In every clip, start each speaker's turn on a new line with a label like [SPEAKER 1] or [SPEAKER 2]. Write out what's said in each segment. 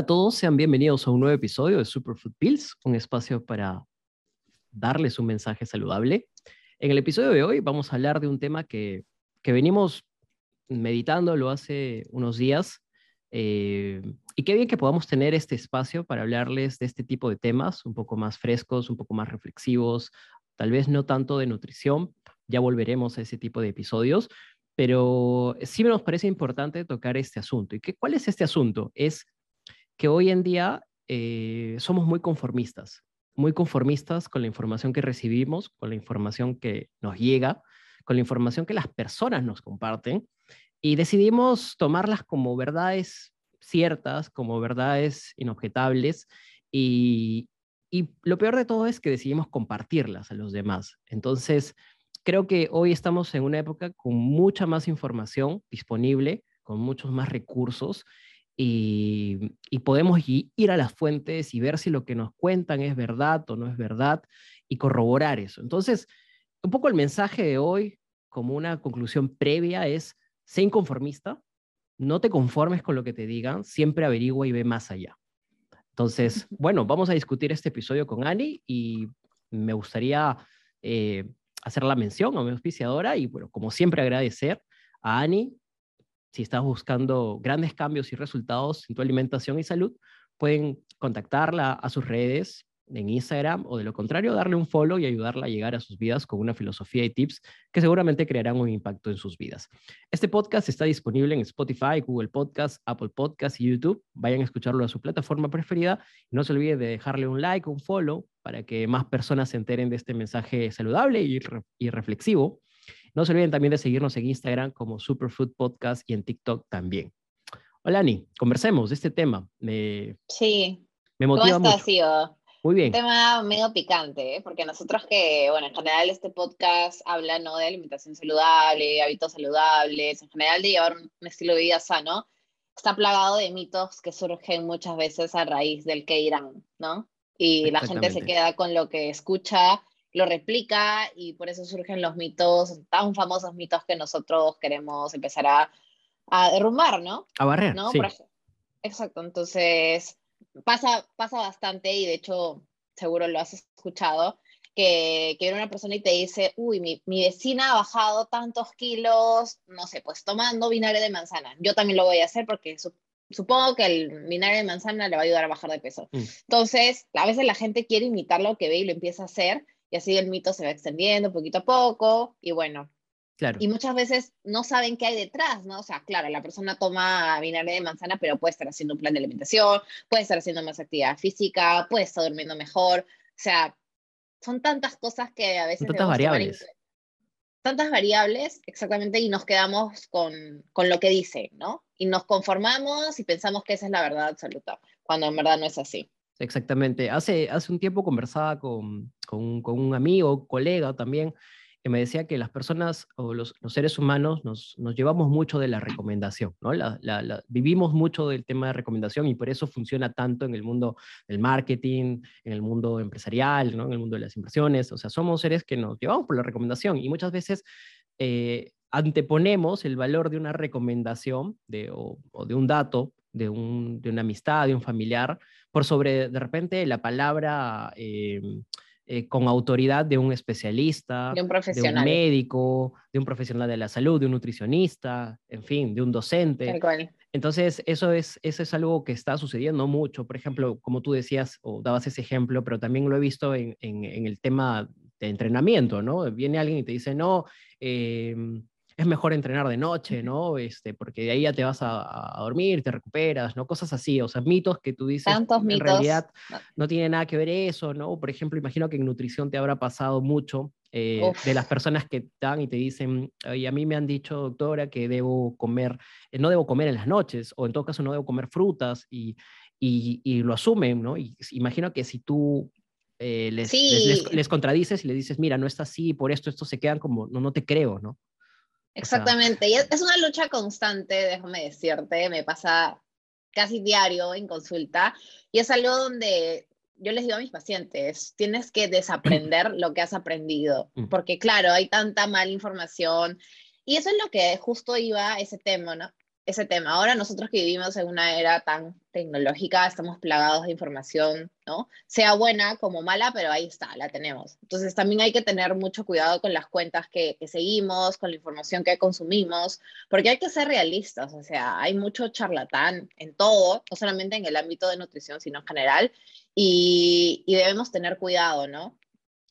[SPEAKER 1] Hola a todos, sean bienvenidos a un nuevo episodio de Superfood Pills, un espacio para darles un mensaje saludable. En el episodio de hoy vamos a hablar de un tema que, que venimos meditándolo hace unos días eh, y qué bien que podamos tener este espacio para hablarles de este tipo de temas, un poco más frescos, un poco más reflexivos, tal vez no tanto de nutrición, ya volveremos a ese tipo de episodios, pero sí nos parece importante tocar este asunto. ¿Y qué, cuál es este asunto? Es que hoy en día eh, somos muy conformistas, muy conformistas con la información que recibimos, con la información que nos llega, con la información que las personas nos comparten y decidimos tomarlas como verdades ciertas, como verdades inobjetables y, y lo peor de todo es que decidimos compartirlas a los demás. Entonces, creo que hoy estamos en una época con mucha más información disponible, con muchos más recursos y, podemos ir a las fuentes y ver si lo que nos cuentan es verdad o no es verdad y corroborar eso. Entonces, un poco el mensaje de hoy, como una conclusión previa, es, sé inconformista, no te conformes con lo que te digan, siempre averigua y ve más allá. Entonces, bueno, vamos a discutir este episodio con Ani y me gustaría eh, hacer la mención a mi auspiciadora y, bueno, como siempre agradecer a Ani si estás buscando grandes cambios y resultados en tu alimentación y salud, pueden contactarla a sus redes en Instagram o de lo contrario, darle un follow y ayudarla a llegar a sus vidas con una filosofía y tips que seguramente crearán un impacto en sus vidas. Este podcast está disponible en Spotify, Google Podcast, Apple Podcast y YouTube. Vayan a escucharlo a su plataforma preferida. No se olviden de dejarle un like, un follow para que más personas se enteren de este mensaje saludable y, y reflexivo. No se olviden también de seguirnos en Instagram como Superfood Podcast y en TikTok también. Hola, Ani, conversemos de este tema. Me,
[SPEAKER 2] sí.
[SPEAKER 1] Me motiva
[SPEAKER 2] ¿Cómo estás,
[SPEAKER 1] Muy bien.
[SPEAKER 2] Un tema medio picante, ¿eh? porque nosotros que, bueno, en general este podcast habla ¿no? de alimentación saludable, hábitos saludables, en general de llevar un estilo de vida sano, está plagado de mitos que surgen muchas veces a raíz del que irán, ¿no? Y la gente se queda con lo que escucha lo replica y por eso surgen los mitos, tan famosos mitos que nosotros queremos empezar a, a derrumbar, ¿no?
[SPEAKER 1] A barrer,
[SPEAKER 2] ¿no?
[SPEAKER 1] sí.
[SPEAKER 2] exacto, entonces pasa, pasa bastante y de hecho seguro lo has escuchado, que, que viene una persona y te dice, uy, mi, mi, vecina ha bajado tantos kilos, no sé, pues tomando vinagre de manzana. Yo también lo voy a hacer porque supongo que el vinagre de manzana le va a ayudar a bajar de peso. Mm. Entonces, a veces la gente quiere imitar lo que ve y lo empieza a hacer y así el mito se va extendiendo poquito a poco y bueno.
[SPEAKER 1] Claro.
[SPEAKER 2] Y muchas veces no saben qué hay detrás, ¿no? O sea, claro, la persona toma vinagre de manzana, pero puede estar haciendo un plan de alimentación, puede estar haciendo más actividad física, puede estar durmiendo mejor. O sea, son tantas cosas que a veces...
[SPEAKER 1] Tantas variables.
[SPEAKER 2] Tantas variables, exactamente, y nos quedamos con, con lo que dice, ¿no? Y nos conformamos y pensamos que esa es la verdad absoluta, cuando en verdad no es así.
[SPEAKER 1] Exactamente. Hace, hace un tiempo conversaba con, con, un amigo, colega también, que me decía que las personas o los, seres humanos nos, nos, llevamos mucho de la recomendación, ¿no? La, vivimos mucho del tema de recomendación y por eso funciona tanto en el mundo del marketing, en el mundo empresarial, ¿no? En el mundo de las inversiones. O sea, somos seres que nos llevamos por la recomendación y muchas veces eh, anteponemos el valor de una recomendación de, o de un dato, de, un, de una amistad, de un familiar, por sobre de repente la palabra em, eh, con autoridad de un especialista,
[SPEAKER 2] de un profesional,
[SPEAKER 1] de un médico, de un profesional de la salud, de un nutricionista, en fin, de un docente. Entonces, eso es, eso es algo que está sucediendo mucho. Por ejemplo, como tú decías o dabas ese ejemplo, pero también lo he visto en, en, en el tema de entrenamiento, ¿no? Viene alguien y te dice, no, eh, es mejor entrenar de noche, ¿no? Este, porque de ahí ya te vas a, dormir, te recuperas, ¿no? Cosas así, o sea, mitos que tú dices,
[SPEAKER 2] Tantos
[SPEAKER 1] en realidad no tiene nada que ver eso, ¿no? Por ejemplo, imagino que en nutrición te habrá pasado mucho eh, de las personas que están y te dicen, y a mí me han dicho, doctora, que debo comer, eh, no debo comer en las noches, o en todo caso no debo comer frutas, y, y, y lo asumen, ¿no? Y imagino que si tú eh, les, les, les, contradices y le dices, mira, no está así, por esto, esto se quedan como, no, no te creo, ¿no?
[SPEAKER 2] Exactamente, y es una lucha constante, déjame decirte, me pasa casi diario en consulta, y es algo donde yo les digo a mis pacientes, tienes que desaprender lo que has aprendido, mm. porque claro, hay tanta mala información y eso es lo que justo iba ese tema, ¿no? Ese tema. Ahora nosotros que vivimos en una era tan tecnológica, estamos plagados de información, ¿no? Sea buena como mala, pero ahí está, la tenemos. Entonces también hay que tener mucho cuidado con las cuentas que, que seguimos, con la información que consumimos, porque hay que ser realistas, o sea, hay mucho charlatán en todo, no solamente en el ámbito de nutrición, sino en general, y, y debemos tener cuidado, ¿no?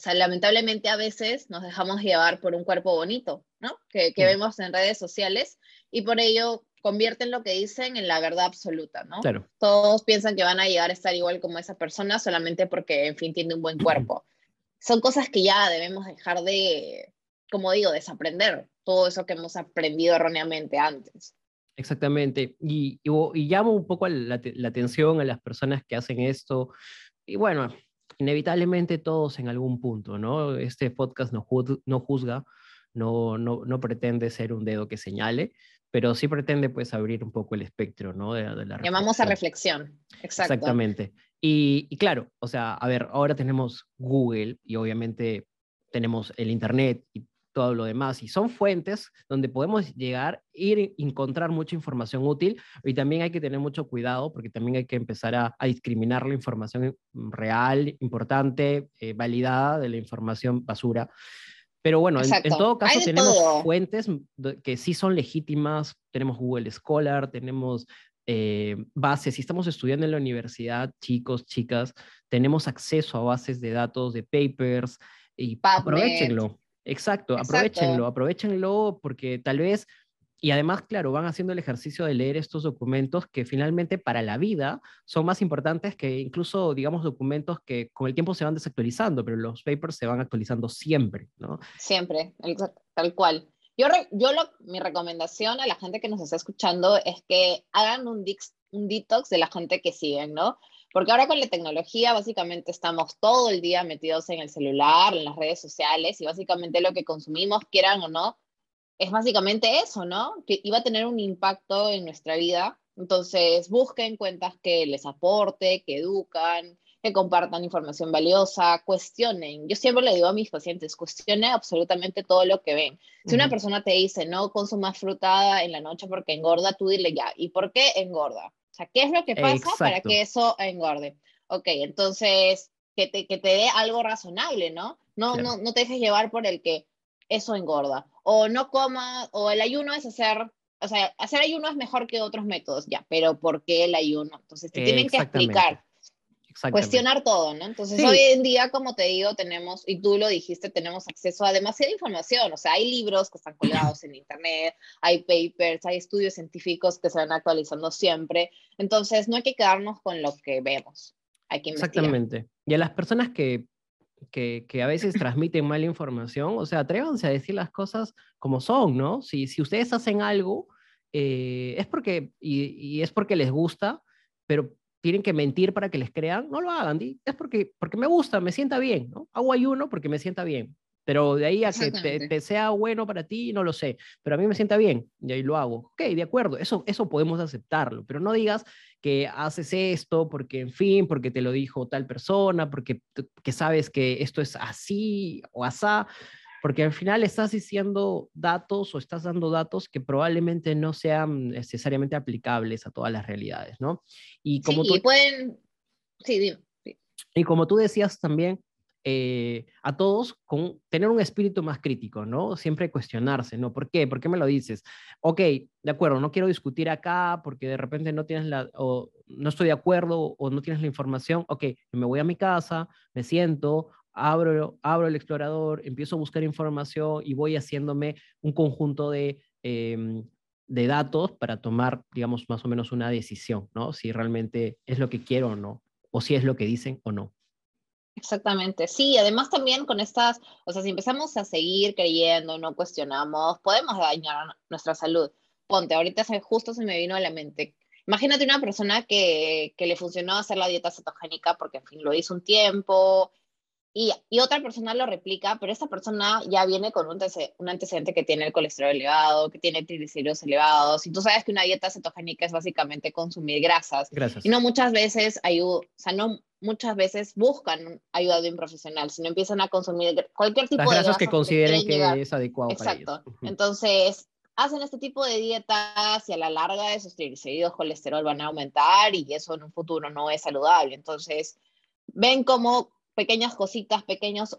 [SPEAKER 2] O sea, lamentablemente a veces nos dejamos llevar por un cuerpo bonito, ¿no? Que, que vemos en redes sociales y por ello convierten lo que dicen en la verdad absoluta, ¿no?
[SPEAKER 1] Claro.
[SPEAKER 2] Todos piensan que van a llegar a estar igual como esa persona solamente porque, en fin, tiene un buen cuerpo. Son cosas que ya debemos dejar de, como digo, desaprender todo eso que hemos aprendido erróneamente antes.
[SPEAKER 1] Exactamente. Y, y, llamo un poco la, la, atención a las personas que hacen esto. Y bueno, inevitablemente todos en algún punto, ¿no? Este podcast no, no juzga, no, no, no pretende ser un dedo que señale, pero sí pretende pues abrir un poco el espectro, ¿no? De, la
[SPEAKER 2] Llamamos a reflexión, Exacto.
[SPEAKER 1] Exactamente. Y, y, claro, o sea, a ver, ahora tenemos Google y obviamente tenemos el Internet y todo lo demás, y son fuentes donde podemos llegar, ir, encontrar mucha información útil, y también hay que tener mucho cuidado porque también hay que empezar a, a discriminar la información real, importante, eh, validada de la información basura. Pero bueno, en, en, todo caso tenemos todo. fuentes que sí son legítimas, tenemos Google Scholar, tenemos eh, bases, si estamos estudiando en la universidad, chicos, chicas, tenemos acceso a bases de datos, de papers, y aprovechenlo. Exacto, Exacto, aprovechenlo, aprovechenlo porque tal vez y además, claro, van haciendo el ejercicio de leer estos documentos que finalmente para la vida son más importantes que incluso, digamos, documentos que con el tiempo se van desactualizando, pero los papers se van actualizando siempre, ¿no?
[SPEAKER 2] Siempre, tal cual. Yo, yo lo, mi recomendación a la gente que nos está escuchando es que hagan un, dix, un detox de la gente que siguen, ¿no? Porque ahora con la tecnología básicamente estamos todo el día metidos en el celular, en las redes sociales y básicamente lo que consumimos, quieran o no, es básicamente eso, ¿no? Que iba a tener un impacto en nuestra vida. Entonces, busquen cuentas que les aporte, que educan, que compartan información valiosa, cuestionen. Yo siempre le digo a mis pacientes, cuestionen absolutamente todo lo que ven. Si una persona te dice, no consumas frutada en la noche porque engorda, tú dile ya, ¿y por qué engorda? O sea, ¿qué es lo que pasa Exacto. para que eso engorde? Ok, entonces, que te, que te dé algo razonable, ¿no? No, claro. no, no te dejes llevar por el que eso engorda. O no coma, o el ayuno es hacer, o sea, hacer ayuno es mejor que otros métodos, ya, pero ¿por qué el ayuno? Entonces te tienen que explicar. Cuestionar todo, ¿no? Entonces sí. hoy en día, como te digo, tenemos, y tú lo dijiste, tenemos acceso a demasiada información, o sea, hay libros que están colgados en internet, hay papers, hay estudios científicos que se van actualizando siempre, entonces no hay que quedarnos con lo que vemos, hay que investigar.
[SPEAKER 1] Exactamente. Y a las personas que que, que, a veces transmiten mala información, o sea, atrévanse a decir las cosas como son, ¿no? Si, si ustedes hacen algo, eh, es porque, y, y, es porque les gusta, pero tienen que mentir para que les crean, no lo hagan, es porque, porque me gusta, me sienta bien, ¿no? Hago ayuno porque me sienta bien, pero de ahí a que te, sea bueno para ti, no lo sé, pero a mí me sienta bien y ahí lo hago. Ok, de acuerdo, eso, eso podemos aceptarlo, pero no digas que haces esto porque, en fin, porque te lo dijo tal persona, porque que sabes que esto es así o asá, porque al final estás diciendo datos o estás dando datos que probablemente no sean necesariamente aplicables a todas las realidades, ¿no?
[SPEAKER 2] Y como sí, tú... pueden... Sí, dime. Sí.
[SPEAKER 1] Y como tú decías también, eh, a todos con tener un espíritu más crítico, ¿no? Siempre cuestionarse, ¿no? ¿Por qué? ¿Por qué me lo dices? Ok, de acuerdo, no quiero discutir acá porque de repente no tienes la, o no estoy de acuerdo o no tienes la información. Ok, me voy a mi casa, me siento, abro, abro el explorador, empiezo a buscar información y voy haciéndome un conjunto de... Eh, de datos para tomar, digamos, más o menos una decisión, ¿no? Si realmente es lo que quiero o no, o si es lo que dicen o no.
[SPEAKER 2] Exactamente, sí, además también con estas, o sea, si empezamos a seguir creyendo, no cuestionamos, podemos dañar nuestra salud. Ponte, ahorita justo se me vino a la mente. Imagínate una persona que, que le funcionó hacer la dieta cetogénica porque, en fin, lo hizo un tiempo, y, otra persona lo replica, pero esta persona ya viene con un, un, antecedente que tiene el colesterol elevado, que tiene triglicéridos elevados, y tú sabes que una dieta cetogénica es básicamente consumir grasas.
[SPEAKER 1] Grasas.
[SPEAKER 2] Y no muchas veces ayuda, o sea, no muchas veces buscan ayuda de un profesional, sino empiezan a consumir cualquier tipo
[SPEAKER 1] Las
[SPEAKER 2] de
[SPEAKER 1] grasas que consideren que, es adecuado
[SPEAKER 2] Exacto. Entonces, hacen este tipo de dietas y a la larga esos triglicéridos, colesterol van a aumentar y eso en un futuro no es saludable. Entonces, ven cómo pequeñas cositas, pequeños,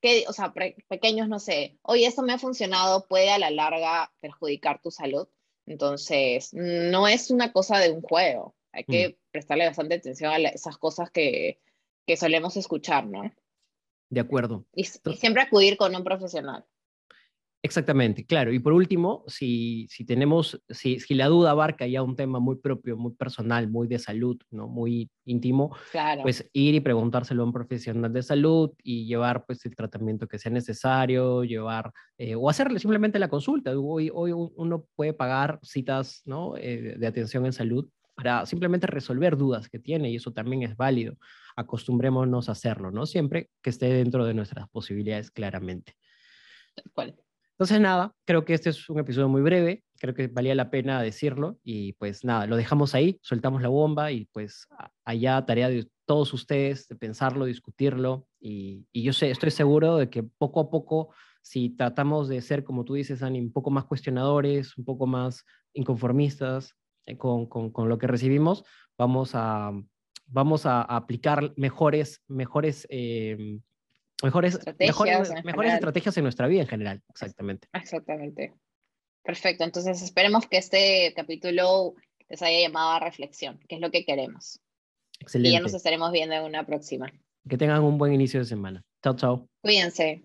[SPEAKER 2] que, o sea, pequeños, no sé, oye, esto me ha funcionado, puede a la larga perjudicar tu salud. Entonces, no es una cosa de un juego. Hay que mm. prestarle bastante atención a esas cosas que, que, solemos escuchar, ¿no?
[SPEAKER 1] De acuerdo.
[SPEAKER 2] y siempre acudir con un profesional.
[SPEAKER 1] Exactamente, claro. Y por último, si, si tenemos, si, si, la duda abarca ya un tema muy propio, muy personal, muy de salud, ¿no? muy íntimo, pues ir y preguntárselo a un profesional de salud y llevar pues el tratamiento que sea necesario, llevar eh, o hacerle simplemente la consulta. Hoy, hoy uno puede pagar citas ¿no? Eh, de atención en salud para simplemente resolver dudas que tiene y eso también es válido. Acostumbrémonos a hacerlo, ¿no? Siempre que esté dentro de nuestras posibilidades claramente.
[SPEAKER 2] ¿Cuál?
[SPEAKER 1] Entonces, nada, creo que este es un episodio muy breve, creo que valía la pena decirlo y pues nada, lo dejamos ahí, soltamos la bomba y pues allá tarea de todos ustedes de pensarlo, discutirlo y, yo sé, estoy seguro de que poco a poco, si tratamos de ser, como tú dices, Ani, un poco más cuestionadores, un poco más inconformistas eh, con, con, lo que recibimos, vamos a, vamos a aplicar mejores, mejores eh, mejores estrategias, mejores, estrategias en nuestra vida en general, exactamente.
[SPEAKER 2] Exactamente. Perfecto, entonces esperemos que este capítulo les haya llamado a reflexión, que es lo que queremos.
[SPEAKER 1] Excelente.
[SPEAKER 2] Y ya nos estaremos viendo en una próxima.
[SPEAKER 1] Que tengan un buen inicio de semana. Chao, chao.
[SPEAKER 2] Cuídense.